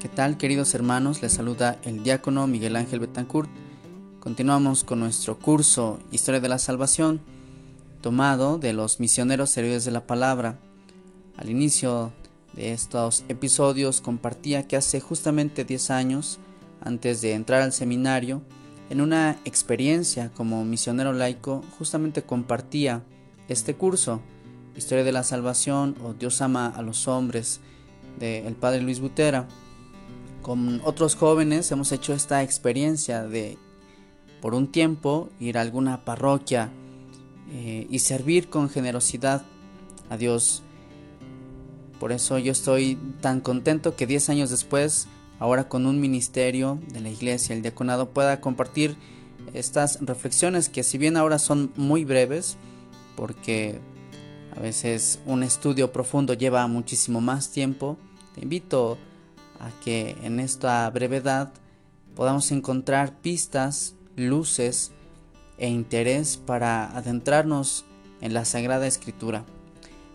¿Qué tal queridos hermanos? Les saluda el diácono Miguel Ángel Betancourt. Continuamos con nuestro curso Historia de la Salvación, tomado de los misioneros héroes de la palabra. Al inicio de estos episodios compartía que hace justamente 10 años, antes de entrar al seminario, en una experiencia como misionero laico, justamente compartía este curso, Historia de la Salvación o Dios ama a los hombres, del padre Luis Butera. Con otros jóvenes hemos hecho esta experiencia de por un tiempo ir a alguna parroquia eh, y servir con generosidad a Dios. Por eso yo estoy tan contento que 10 años después, ahora con un ministerio de la iglesia, el diaconado, pueda compartir estas reflexiones que si bien ahora son muy breves, porque a veces un estudio profundo lleva muchísimo más tiempo, te invito a que en esta brevedad podamos encontrar pistas, luces e interés para adentrarnos en la Sagrada Escritura.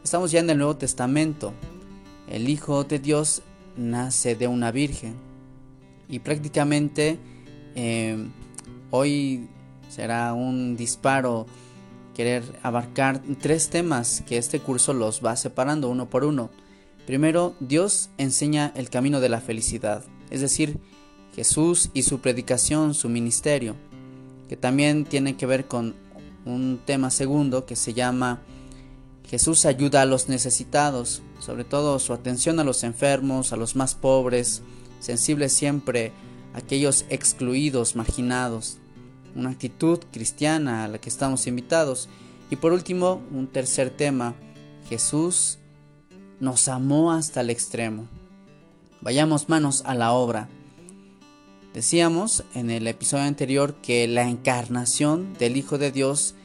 Estamos ya en el Nuevo Testamento. El Hijo de Dios nace de una virgen y prácticamente eh, hoy será un disparo querer abarcar tres temas que este curso los va separando uno por uno. Primero, Dios enseña el camino de la felicidad, es decir, Jesús y su predicación, su ministerio, que también tiene que ver con un tema segundo que se llama Jesús ayuda a los necesitados, sobre todo su atención a los enfermos, a los más pobres, sensible siempre a aquellos excluidos, marginados, una actitud cristiana a la que estamos invitados. Y por último, un tercer tema, Jesús nos amó hasta el extremo. Vayamos manos a la obra. Decíamos en el episodio anterior que la encarnación del Hijo de Dios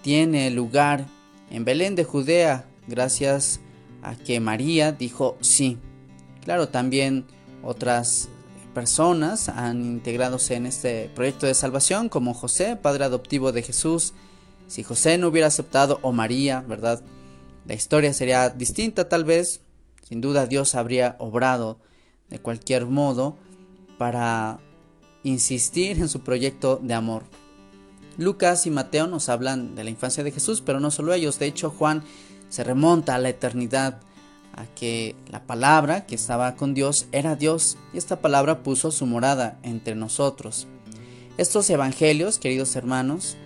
tiene lugar en Belén de Judea gracias a que María dijo sí. Claro, también otras personas han integradose en este proyecto de salvación, como José, padre adoptivo de Jesús. Si José no hubiera aceptado, o María, ¿verdad? La historia sería distinta tal vez. Sin duda Dios habría obrado de cualquier modo para insistir en su proyecto de amor. Lucas y Mateo nos hablan de la infancia de Jesús, pero no solo ellos. De hecho, Juan se remonta a la eternidad a que la palabra que estaba con Dios era Dios y esta palabra puso su morada entre nosotros. Estos evangelios, queridos hermanos,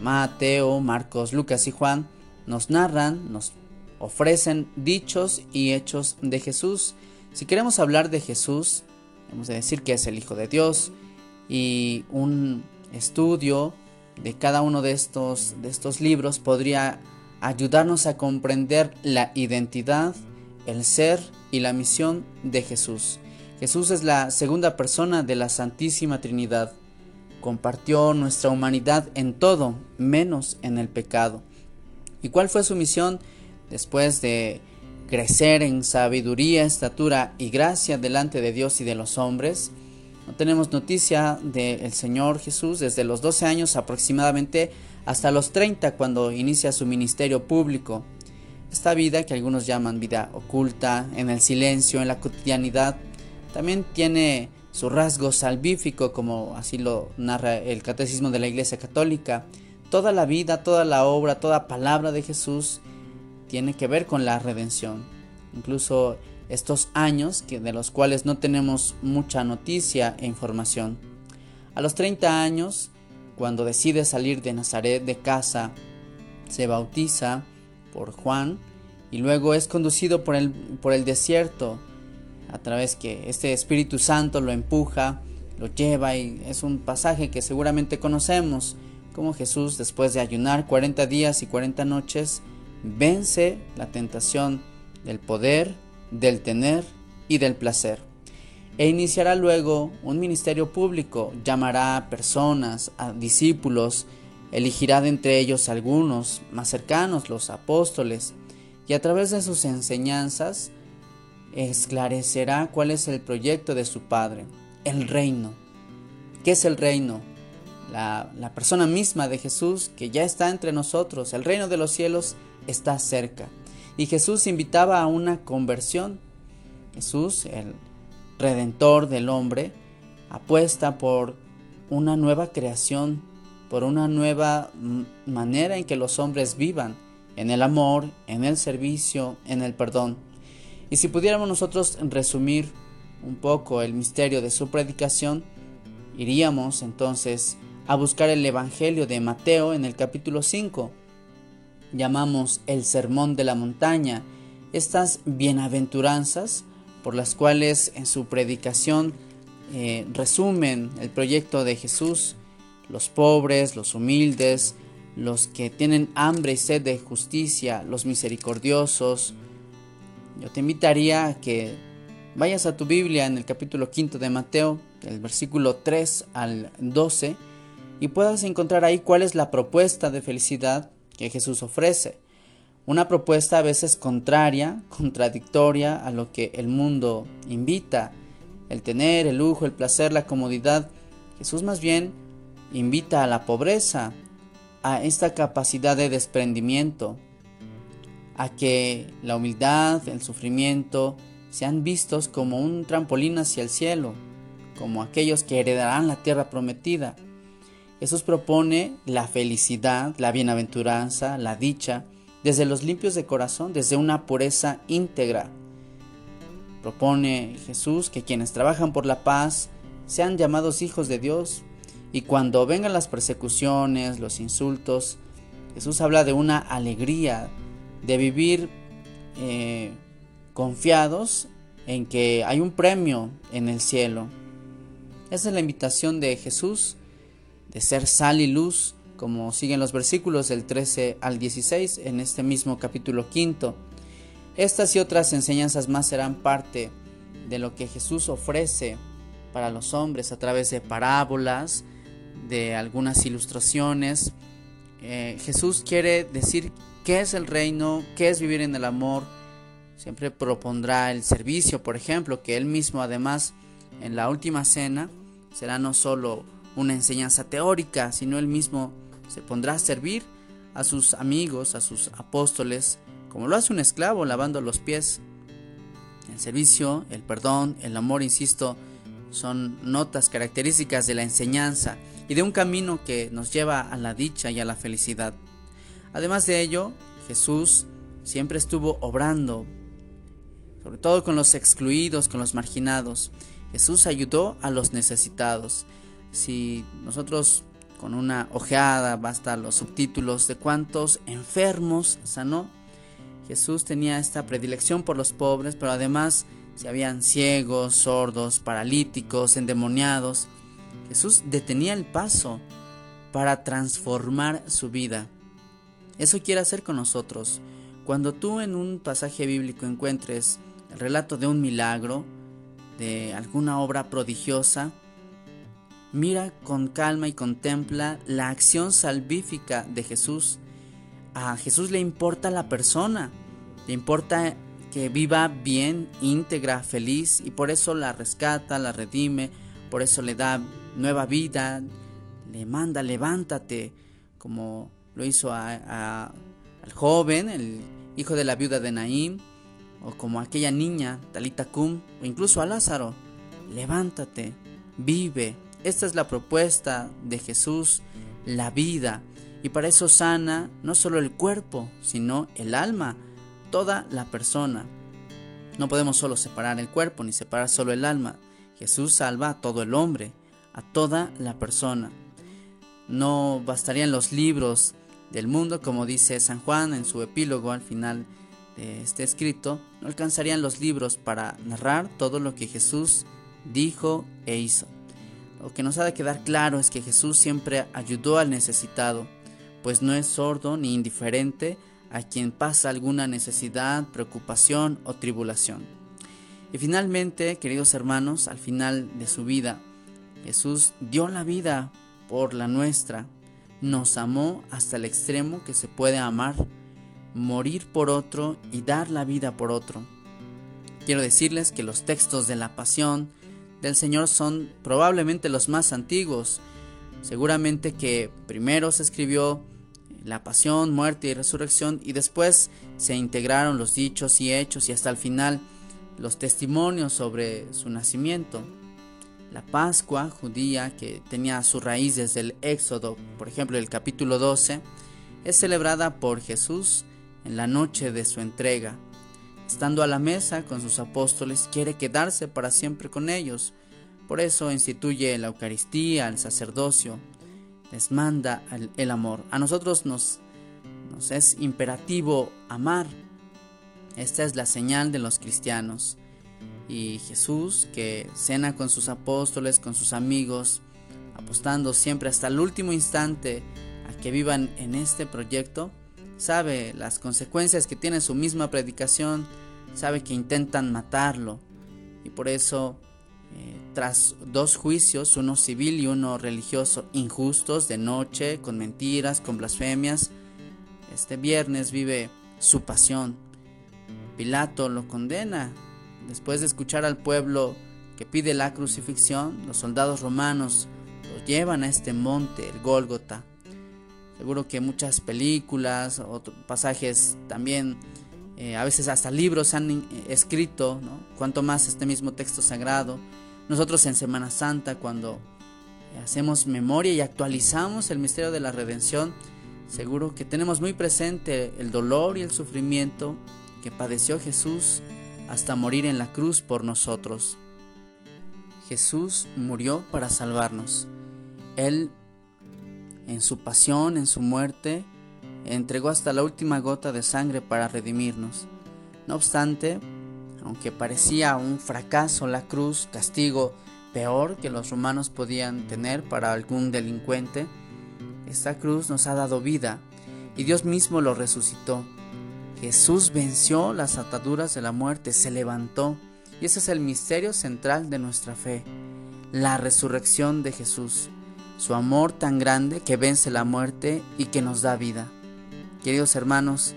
Mateo, Marcos, Lucas y Juan, nos narran, nos ofrecen dichos y hechos de Jesús. Si queremos hablar de Jesús, hemos de decir que es el Hijo de Dios y un estudio de cada uno de estos, de estos libros podría ayudarnos a comprender la identidad, el ser y la misión de Jesús. Jesús es la segunda persona de la Santísima Trinidad. Compartió nuestra humanidad en todo, menos en el pecado. ¿Y cuál fue su misión después de crecer en sabiduría, estatura y gracia delante de Dios y de los hombres? No tenemos noticia del Señor Jesús desde los 12 años aproximadamente hasta los 30 cuando inicia su ministerio público. Esta vida que algunos llaman vida oculta, en el silencio, en la cotidianidad, también tiene su rasgo salvífico, como así lo narra el Catecismo de la Iglesia Católica. Toda la vida, toda la obra, toda palabra de Jesús tiene que ver con la redención. Incluso estos años que, de los cuales no tenemos mucha noticia e información. A los 30 años, cuando decide salir de Nazaret de casa, se bautiza por Juan y luego es conducido por el, por el desierto a través que este Espíritu Santo lo empuja, lo lleva y es un pasaje que seguramente conocemos, como Jesús después de ayunar 40 días y 40 noches vence la tentación del poder, del tener y del placer. E iniciará luego un ministerio público, llamará a personas, a discípulos, elegirá de entre ellos algunos más cercanos, los apóstoles, y a través de sus enseñanzas esclarecerá cuál es el proyecto de su Padre, el reino. ¿Qué es el reino? La, persona misma de Jesús que ya está entre nosotros, el reino de los cielos está cerca. Y Jesús invitaba a una conversión. Jesús, el redentor del hombre, apuesta por una nueva creación, por una nueva manera en que los hombres vivan, en el amor, en el servicio, en el perdón. Y si pudiéramos nosotros resumir un poco el misterio de su predicación, iríamos entonces a buscar el Evangelio de Mateo en el capítulo 5. Llamamos el Sermón de la Montaña, estas bienaventuranzas por las cuales en su predicación eh, resumen el proyecto de Jesús, los pobres, los humildes, los que tienen hambre y sed de justicia, los misericordiosos. Yo te invitaría a que vayas a tu Biblia en el capítulo 5 de Mateo, del versículo 3 al 12, y puedas encontrar ahí cuál es la propuesta de felicidad que Jesús ofrece. Una propuesta a veces contraria, contradictoria a lo que el mundo invita, el tener, el lujo, el placer, la comodidad. Jesús más bien invita a la pobreza, a esta capacidad de desprendimiento, a que la humildad, el sufrimiento sean vistos como un trampolín hacia el cielo, como aquellos que heredarán la tierra prometida. Jesús propone la felicidad, la bienaventuranza, la dicha, desde los limpios de corazón, desde una pureza íntegra. Propone Jesús que quienes trabajan por la paz sean llamados hijos de Dios y cuando vengan las persecuciones, los insultos, Jesús habla de una alegría, de vivir eh, confiados en que hay un premio en el cielo. Esa es la invitación de Jesús, de ser sal y luz, como siguen los versículos del 13 al 16 en este mismo capítulo quinto. Estas y otras enseñanzas más serán parte de lo que Jesús ofrece para los hombres a través de parábolas, de algunas ilustraciones. Eh, Jesús quiere decir qué es el reino, qué es vivir en el amor. Siempre propondrá el servicio, por ejemplo, que él mismo además en la última cena será no solo una enseñanza teórica, sino él mismo se pondrá a servir a sus amigos, a sus apóstoles, como lo hace un esclavo lavando los pies. El servicio, el perdón, el amor, insisto, son notas características de la enseñanza y de un camino que nos lleva a la dicha y a la felicidad. Además de ello, Jesús siempre estuvo obrando, sobre todo con los excluidos, con los marginados. Jesús ayudó a los necesitados. Si nosotros con una ojeada, basta los subtítulos de cuántos enfermos sanó. Jesús tenía esta predilección por los pobres, pero además si habían ciegos, sordos, paralíticos, endemoniados, Jesús detenía el paso para transformar su vida. Eso quiere hacer con nosotros. Cuando tú en un pasaje bíblico encuentres el relato de un milagro, de alguna obra prodigiosa, Mira con calma y contempla la acción salvífica de Jesús. A Jesús le importa la persona, le importa que viva bien, íntegra, feliz y por eso la rescata, la redime, por eso le da nueva vida, le manda levántate, como lo hizo al joven, el hijo de la viuda de Naín, o como aquella niña, Talita Kum, o incluso a Lázaro, levántate, vive, esta es la propuesta de Jesús, la vida, y para eso sana no solo el cuerpo, sino el alma, toda la persona. No podemos solo separar el cuerpo ni separar solo el alma. Jesús salva a todo el hombre, a toda la persona. No bastarían los libros del mundo, como dice San Juan en su epílogo al final de este escrito, no alcanzarían los libros para narrar todo lo que Jesús dijo e hizo. Lo que nos ha de quedar claro es que Jesús siempre ayudó al necesitado, pues no es sordo ni indiferente a quien pasa alguna necesidad, preocupación o tribulación. Y finalmente, queridos hermanos, al final de su vida, Jesús dio la vida por la nuestra, nos amó hasta el extremo que se puede amar, morir por otro y dar la vida por otro. Quiero decirles que los textos de la pasión, del Señor son probablemente los más antiguos. Seguramente que primero se escribió la pasión, muerte y resurrección y después se integraron los dichos y hechos y hasta el final los testimonios sobre su nacimiento. La Pascua judía, que tenía su raíz desde el Éxodo, por ejemplo el capítulo 12, es celebrada por Jesús en la noche de su entrega. Estando a la mesa con sus apóstoles, quiere quedarse para siempre con ellos. Por eso instituye la Eucaristía, el sacerdocio, les manda el, amor. A nosotros nos, nos es imperativo amar. Esta es la señal de los cristianos. Y Jesús, que cena con sus apóstoles, con sus amigos, apostando siempre hasta el último instante a que vivan en este proyecto, sabe las consecuencias que tiene su misma predicación, sabe que intentan matarlo y por eso eh, tras dos juicios, uno civil y uno religioso, injustos, de noche, con mentiras, con blasfemias, este viernes vive su pasión. Pilato lo condena. Después de escuchar al pueblo que pide la crucifixión, los soldados romanos lo llevan a este monte, el Gólgota. Seguro que muchas películas, pasajes también, eh, a veces hasta libros han eh, escrito, ¿no? cuanto más este mismo texto sagrado. Nosotros en Semana Santa, cuando hacemos memoria y actualizamos el misterio de la redención, seguro que tenemos muy presente el dolor y el sufrimiento que padeció Jesús hasta morir en la cruz por nosotros. Jesús murió para salvarnos. Él en su pasión, en su muerte, entregó hasta la última gota de sangre para redimirnos. No obstante, aunque parecía un fracaso la cruz, castigo peor que los romanos podían tener para algún delincuente, esta cruz nos ha dado vida y Dios mismo lo resucitó. Jesús venció las ataduras de la muerte, se levantó y ese es el misterio central de nuestra fe, la resurrección de Jesús su amor tan grande que vence la muerte y que nos da vida. Queridos hermanos,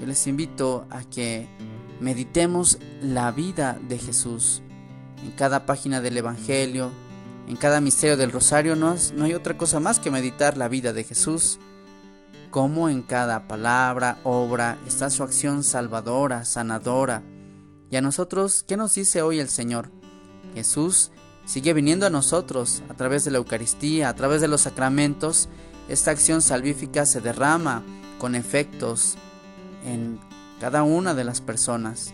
yo les invito a que meditemos la vida de Jesús. En cada página del Evangelio, en cada misterio del Rosario, no, hay otra cosa más que meditar la vida de Jesús. Como en cada palabra, obra, está su acción salvadora, sanadora. Y a nosotros, ¿qué nos dice hoy el Señor? Jesús sigue viniendo a nosotros a través de la Eucaristía, a través de los sacramentos. Esta acción salvífica se derrama con efectos en cada una de las personas.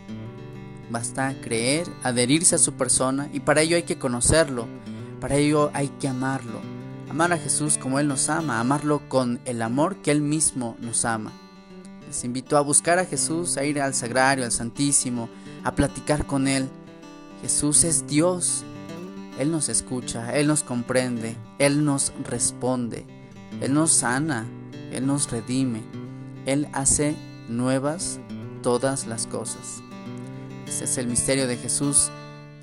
Basta creer, adherirse a su persona y para ello hay que conocerlo, para ello hay que amarlo. Amar a Jesús como Él nos ama, amarlo con el amor que Él mismo nos ama. Les invito a buscar a Jesús, a ir al sagrario, al Santísimo, a platicar con Él. Jesús es Dios, él nos escucha, Él nos comprende, Él nos responde, Él nos sana, Él nos redime, Él hace nuevas todas las cosas. Ese es el misterio de Jesús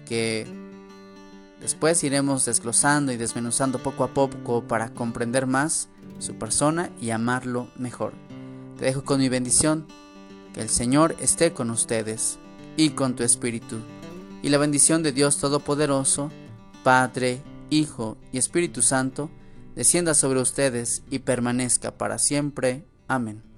que después iremos desglosando y desmenuzando poco a poco para comprender más su persona y amarlo mejor. Te dejo con mi bendición, que el Señor esté con ustedes y con tu espíritu, y la bendición de Dios Todopoderoso, Padre, Hijo y Espíritu Santo, descienda sobre ustedes y permanezca para siempre. Amén.